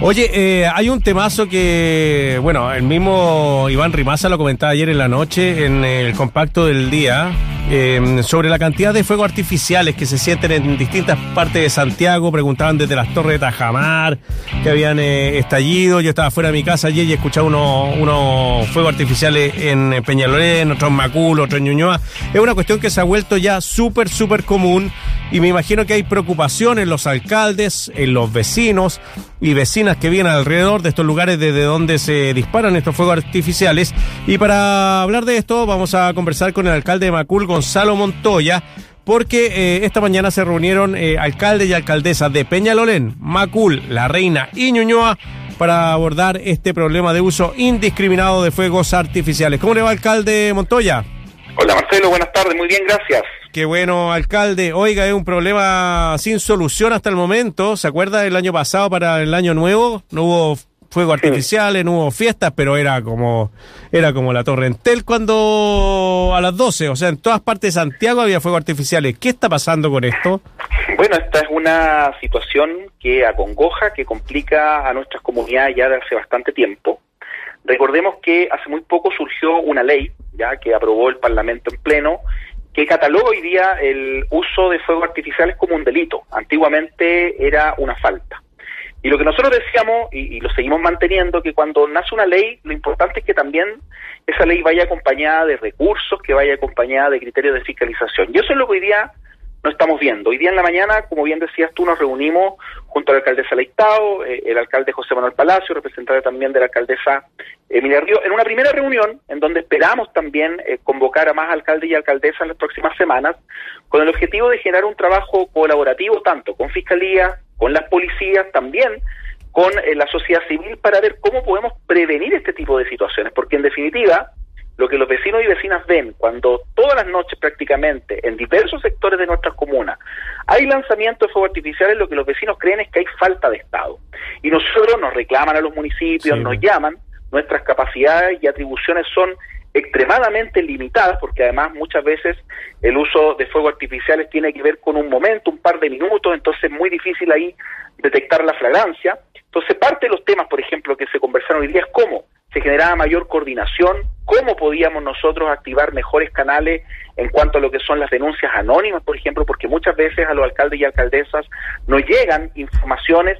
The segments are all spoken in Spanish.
Oye, eh, hay un temazo que, bueno, el mismo Iván Rimaza lo comentaba ayer en la noche en el compacto del día, eh, sobre la cantidad de fuegos artificiales que se sienten en distintas partes de Santiago. Preguntaban desde las torres de Tajamar que habían eh, estallido. Yo estaba fuera de mi casa ayer y escuchaba unos, unos fuegos artificiales en Peñalolén, otros en Macul, otros en Ñuñoa. Es una cuestión que se ha vuelto ya súper, súper común y me imagino que hay preocupación en los alcaldes, en los vecinos y vecinas que vienen alrededor de estos lugares desde donde se disparan estos fuegos artificiales. Y para hablar de esto vamos a conversar con el alcalde de Macul, Gonzalo Montoya, porque eh, esta mañana se reunieron eh, alcaldes y alcaldesas de Peñalolén, Macul, La Reina y Ñuñoa para abordar este problema de uso indiscriminado de fuegos artificiales. ¿Cómo le va, alcalde Montoya? Hola Marcelo, buenas tardes, muy bien, gracias. Qué bueno, alcalde. Oiga, es un problema sin solución hasta el momento. ¿Se acuerda del año pasado para el año nuevo? No hubo fuegos artificiales, no hubo fiestas, pero era como era como la Torre Entel cuando a las 12, o sea, en todas partes de Santiago había fuegos artificiales. ¿Qué está pasando con esto? Bueno, esta es una situación que acongoja, que complica a nuestras comunidades ya de hace bastante tiempo. Recordemos que hace muy poco surgió una ley, ya que aprobó el Parlamento en pleno, que cataloga hoy día el uso de fuegos artificiales como un delito. Antiguamente era una falta. Y lo que nosotros decíamos, y, lo seguimos manteniendo, que cuando nace una ley, lo importante es que también esa ley vaya acompañada de recursos, que vaya acompañada de criterios de fiscalización. Y eso es lo que hoy día no estamos viendo. Hoy día en la mañana, como bien decías tú, nos reunimos junto al alcalde Leitao, eh, el alcalde José Manuel Palacio, representante también de la alcaldesa Emilia Río, en una primera reunión en donde esperamos también eh, convocar a más alcaldes y alcaldesas en las próximas semanas, con el objetivo de generar un trabajo colaborativo tanto con Fiscalía, con las policías, también con eh, la sociedad civil para ver cómo podemos prevenir este tipo de situaciones, porque en definitiva, lo que los vecinos y vecinas ven cuando todas las noches prácticamente en diversos sectores de nuestras comunas hay lanzamientos de fuegos artificiales, lo que los vecinos creen es que hay falta de Estado. Y nosotros nos reclaman a los municipios, nos llaman, nuestras capacidades y atribuciones son extremadamente limitadas, porque además muchas veces el uso de fuegos artificiales tiene que ver con un momento, un par de minutos, entonces es muy difícil ahí detectar la flagrancia. Entonces parte de los temas, por ejemplo, que se conversaron hoy día es cómo se generaba mayor coordinación, cómo podíamos nosotros activar mejores canales en cuanto a lo que son las denuncias anónimas, por ejemplo, porque muchas veces a los alcaldes y alcaldesas nos llegan informaciones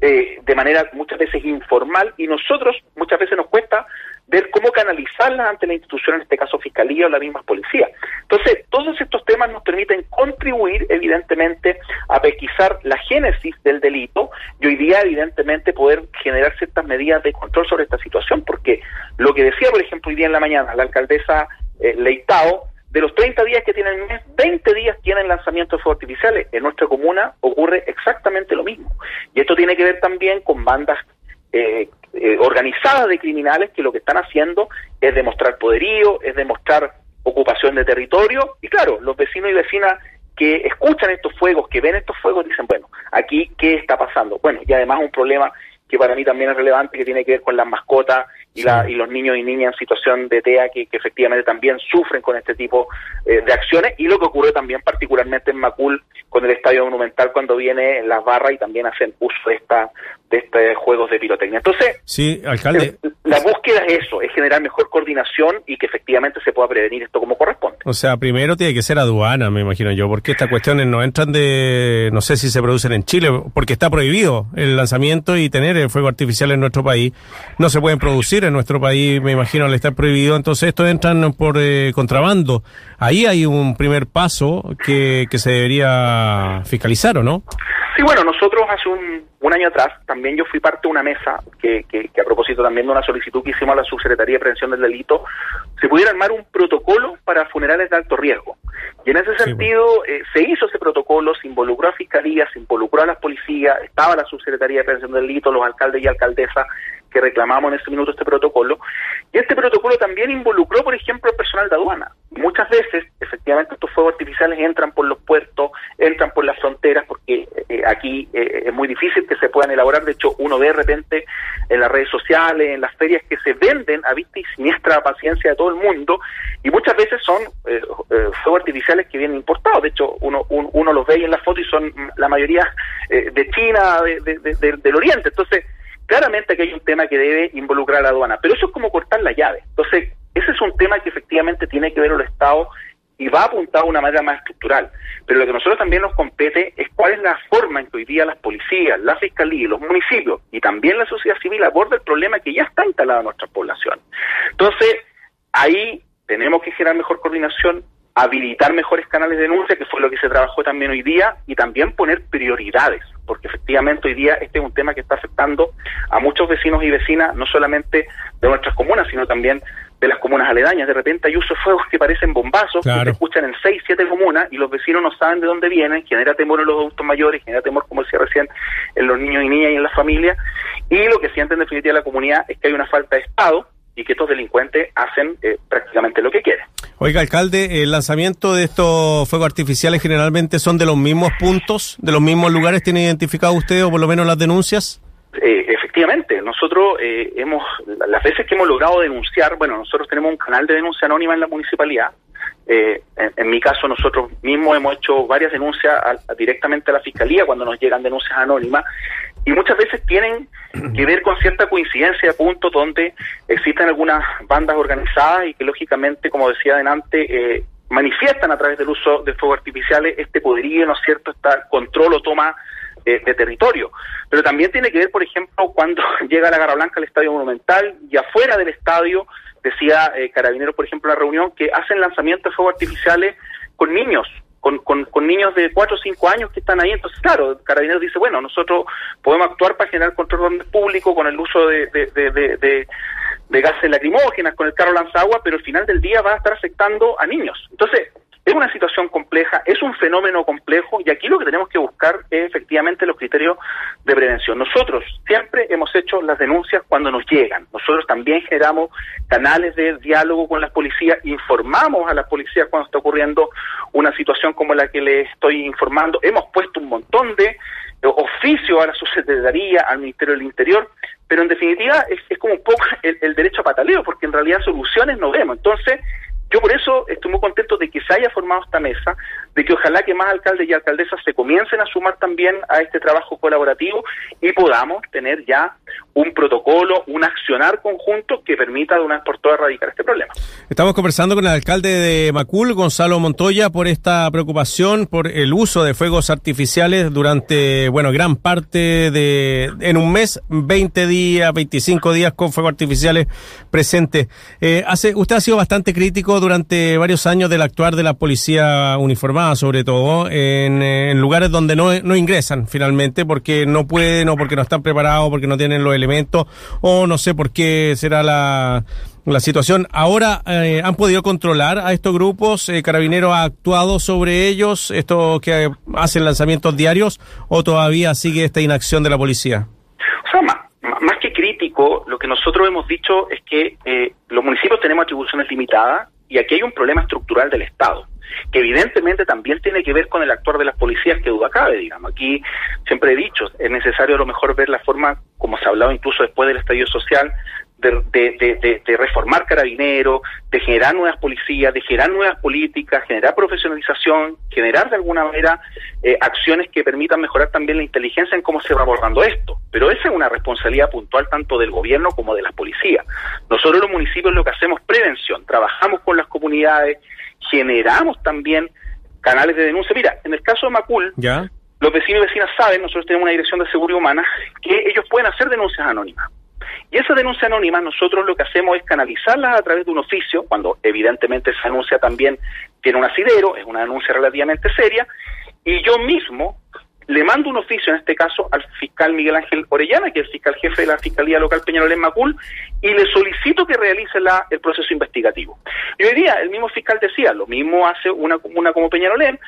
eh, de manera muchas veces informal y nosotros muchas veces nos cuesta ver cómo canalizarlas ante la institución, en este caso Fiscalía o la misma policía. Entonces, todos estos temas nos permiten contribuir, evidentemente, a pesquisar la génesis del delito y hoy día, evidentemente, poder generar ciertas medidas de control sobre esta situación, porque lo que decía, por ejemplo, hoy día en la mañana la alcaldesa eh, Leitao, de los 30 días que tiene el mes, 20 días tienen lanzamientos de fuegos artificiales. En nuestra comuna ocurre exactamente lo mismo. Y esto tiene que ver también con bandas eh, eh, organizadas de criminales que lo que están haciendo es demostrar poderío, es demostrar ocupación de territorio. Y claro, los vecinos y vecinas que escuchan estos fuegos, que ven estos fuegos, dicen, bueno, aquí, ¿qué está pasando? Bueno, y además un problema que para mí también es relevante, que tiene que ver con las mascotas y, la, y los niños y niñas en situación de TEA que, efectivamente también sufren con este tipo eh, de acciones y lo que ocurre también particularmente en Macul con el Estadio Monumental cuando viene en las barras y también hacen uso de esta de estos juegos de pirotecnia. Entonces, sí, alcalde. La búsqueda es eso, es generar mejor coordinación y que efectivamente se pueda prevenir esto como corresponde. O sea, primero tiene que ser aduana, me imagino yo, porque estas cuestiones no entran de, no sé si se producen en Chile, porque está prohibido el lanzamiento y tener el fuego artificial en nuestro país. No se pueden producir en nuestro país, me imagino, al estar prohibido. Entonces, estos entran por eh, contrabando. Ahí hay un primer paso que, que se debería fiscalizar, ¿o no? Sí, bueno, nosotros hace un, año atrás también yo fui parte de una mesa que, que, a propósito también de una solicitud que hicimos a la Subsecretaría de Prevención del Delito, se pudiera armar un protocolo para funerales de alto riesgo. Y en ese sentido eh, se hizo ese protocolo, se involucró a Fiscalía, se involucró a las policías, estaba la Subsecretaría de Prevención del Delito, los alcaldes y alcaldesas que reclamamos en ese minuto este protocolo. Y este protocolo también involucró, por ejemplo, al personal de aduana. Muchas veces, efectivamente, estos fuegos artificiales entran por los puertos, entran por las fronteras, porque eh, aquí eh, es muy difícil que se puedan elaborar. De hecho, uno ve de repente en las redes sociales, en las ferias, que se venden a vista y siniestra paciencia de todo el mundo, y muchas veces son eh, fuegos artificiales que vienen importados. De hecho, uno, uno los ve ahí en la foto y son la mayoría de China, del Oriente. Entonces, claramente que hay un tema que debe involucrar a la aduana, pero eso es como cortar la llave. Entonces, ese es un tema que efectivamente tiene que ver el Estado y va apuntado de una manera más estructural. Pero lo que a nosotros también nos compete es cuál es la forma en que hoy día las policías, la fiscalía, los municipios y también la sociedad civil aborda el problema que ya está instalado en nuestra población. Entonces, ahí tenemos que generar mejor coordinación, habilitar mejores canales de denuncia, que fue lo que se trabajó también hoy día, y también poner prioridades, porque efectivamente hoy día este es un tema que está afectando a muchos vecinos y vecinas, no solamente de nuestras comunas, sino también de las comunas aledañas. De repente hay usos de fuegos que parecen bombazos, que se escuchan en seis, siete comunas y los vecinos no saben de dónde vienen, genera temor en los adultos mayores, genera temor, como decía recién, en los niños y niñas y en las familias. Y lo que siente en definitiva la comunidad es que hay una falta de Estado y que estos delincuentes hacen eh, prácticamente lo que quieren. Oiga, alcalde, el lanzamiento de estos fuegos artificiales generalmente son de los mismos puntos, de los mismos lugares, ¿tiene identificado usted o por lo menos las denuncias? Eh, efectivamente, nosotros eh, hemos, las veces que hemos logrado denunciar, bueno, nosotros tenemos un canal de denuncia anónima en la municipalidad. Eh, en, mi caso, nosotros mismos hemos hecho varias denuncias directamente a la fiscalía cuando nos llegan denuncias anónimas y muchas veces tienen que ver con cierta coincidencia de puntos donde existen algunas bandas organizadas y que lógicamente, como decía adelante, eh, manifiestan a través del uso de fuegos artificiales este poderío, ¿no es cierto?, estar control o toma de, territorio. Pero también tiene que ver, por ejemplo, cuando llega la Garra Blanca al Estadio Monumental y afuera del estadio, decía eh, Carabineros, por ejemplo, en la reunión, que hacen lanzamientos de fuegos artificiales con niños, con, con, niños de 4 o 5 años que están ahí. Entonces, claro, Carabineros dice, bueno, nosotros podemos actuar para generar control público con el uso de, de, de, de, gases lacrimógenas, con el carro lanzagua, pero al final del día va a estar afectando a niños. Entonces, es una situación compleja, es un fenómeno complejo y aquí lo que tenemos que buscar los criterios de prevención. Nosotros siempre hemos hecho las denuncias cuando nos llegan. Nosotros también generamos canales de diálogo con las policías, informamos a las policías cuando está ocurriendo una situación como la que les estoy informando. Hemos puesto un montón de oficios a la subsecretaría, al Ministerio del Interior, pero en definitiva es, como un poco el, el derecho a pataleo, porque en realidad soluciones no vemos. Entonces, yo por eso estoy muy contento de que se haya formado esta mesa, de que ojalá que más alcaldes y alcaldesas se comiencen a sumar también a este trabajo colaborativo y podamos tener ya un protocolo, un accionar conjunto que permita de una vez por todas erradicar este problema. Estamos conversando con el alcalde de Macul, Gonzalo Montoya, por esta preocupación por el uso de fuegos artificiales durante, bueno, gran parte de, en un mes, 20 días, 25 días con fuegos artificiales presentes. Eh, hace, usted ha sido bastante crítico durante varios años del actuar de la policía uniformada, sobre todo, en, en lugares donde no, no ingresan finalmente porque no pueden o porque no están preparados, porque no tienen los elementos o no sé por qué será la, situación. Ahora eh, han podido controlar a estos grupos, eh, Carabineros ha actuado sobre ellos, estos que hacen lanzamientos diarios, o todavía sigue esta inacción de la policía. O sea, más, que crítico, lo que nosotros hemos dicho es que eh, los municipios tenemos atribuciones limitadas y aquí hay un problema estructural del Estado que evidentemente también tiene que ver con el actuar de las policías, que duda cabe, digamos. Aquí siempre he dicho, es necesario a lo mejor ver la forma, como se ha hablado incluso después del estallido social, de, de, reformar carabineros, de generar nuevas policías, de generar nuevas políticas, generar profesionalización, generar de alguna manera eh, acciones que permitan mejorar también la inteligencia en cómo se va abordando esto. Pero esa es una responsabilidad puntual tanto del gobierno como de las policías. Nosotros los municipios lo que hacemos es prevención, trabajamos con las comunidades, generamos también canales de denuncia. Mira, en el caso de Macul, ¿Ya? los vecinos y vecinas saben, nosotros tenemos una dirección de seguridad humana, que ellos pueden hacer denuncias anónimas. Y esa denuncia anónima nosotros lo que hacemos es canalizarla a través de un oficio, cuando evidentemente esa denuncia también tiene un asidero, es una denuncia relativamente seria, y yo mismo le mando un oficio, en este caso, al fiscal Miguel Ángel Orellana, que es el fiscal jefe de la Fiscalía Local Peñarol en Macul, y le solicito que realice la, el proceso investigativo. Y hoy día el mismo fiscal decía, lo mismo hace una comuna como Peñarolén,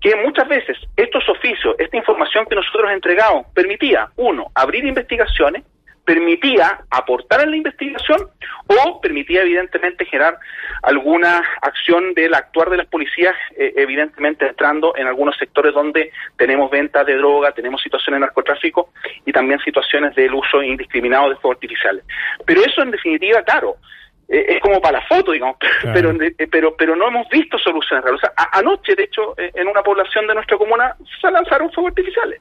que muchas veces estos oficios, esta información que nosotros entregamos, permitía, uno, abrir investigaciones, permitía aportar en la investigación o permitía evidentemente generar alguna acción del actuar de las policías, eh, evidentemente entrando en algunos sectores donde tenemos ventas de droga, tenemos situaciones de narcotráfico y también situaciones del uso indiscriminado de fuegos artificiales. Pero eso en definitiva, claro, eh, es como para la foto, digamos, pero, eh, pero, pero no hemos visto soluciones reales. anoche, de hecho, en una población de nuestra comuna se lanzaron fuegos artificiales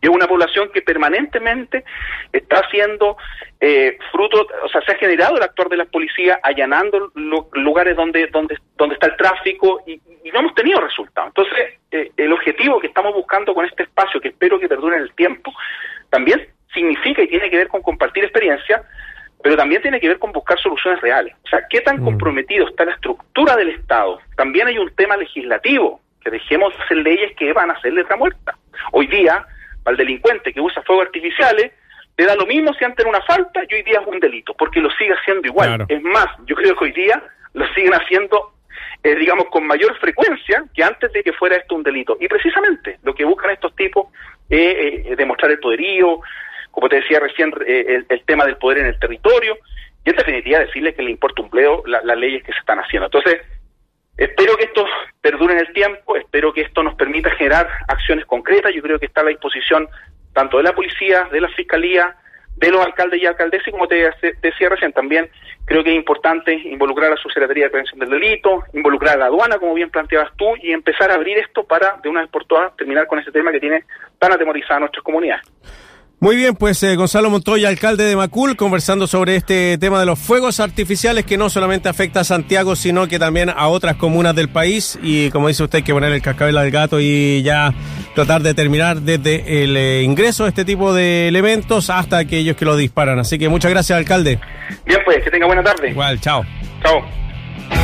Y es una población que permanentemente está haciendo eh, fruto, o sea, se ha generado el actor de la policía allanando lugares donde, donde, donde está el tráfico y, no hemos tenido resultados. Entonces, eh, el objetivo que estamos buscando con este espacio, que espero que perdure en el tiempo, también significa y tiene que ver con compartir experiencia, pero también tiene que ver con buscar soluciones reales. O sea, ¿qué tan mm. comprometido está la estructura del Estado? También hay un tema legislativo, que dejemos de hacer leyes que van a hacer letra muerta. Hoy día, al delincuente que usa fuegos artificiales, le da lo mismo si antes era una falta y hoy día es un delito, porque lo sigue haciendo igual. Es más, yo creo que hoy día lo siguen haciendo, eh, digamos, con mayor frecuencia que antes de que fuera esto un delito. Y precisamente lo que buscan estos tipos es demostrar el poderío, como te decía recién, eh, el, tema del poder en el territorio, y en definitiva decirle que le importa un pleo las leyes que se están haciendo. Entonces, espero que esto perdure en el tiempo, espero que esto nos permita generar acciones concretas, yo creo que está a la disposición tanto de la policía, de la fiscalía, de los alcaldes y alcaldesas, y como te, decía recién, también creo que es importante involucrar a su Secretaría de Prevención del Delito, involucrar a la aduana, como bien planteabas tú, y empezar a abrir esto para, de una vez por todas, terminar con ese tema que tiene tan atemorizada a nuestras comunidades. Muy bien, pues eh, Gonzalo Montoya, alcalde de Macul, conversando sobre este tema de los fuegos artificiales que no solamente afecta a Santiago, sino que también a otras comunas del país. Y como dice usted, hay que poner el cascabel al gato y ya tratar de terminar desde el eh, ingreso de este tipo de elementos hasta aquellos que lo disparan. Así que muchas gracias, alcalde. Bien, pues, que tenga buena tarde. Igual, chao. Chao.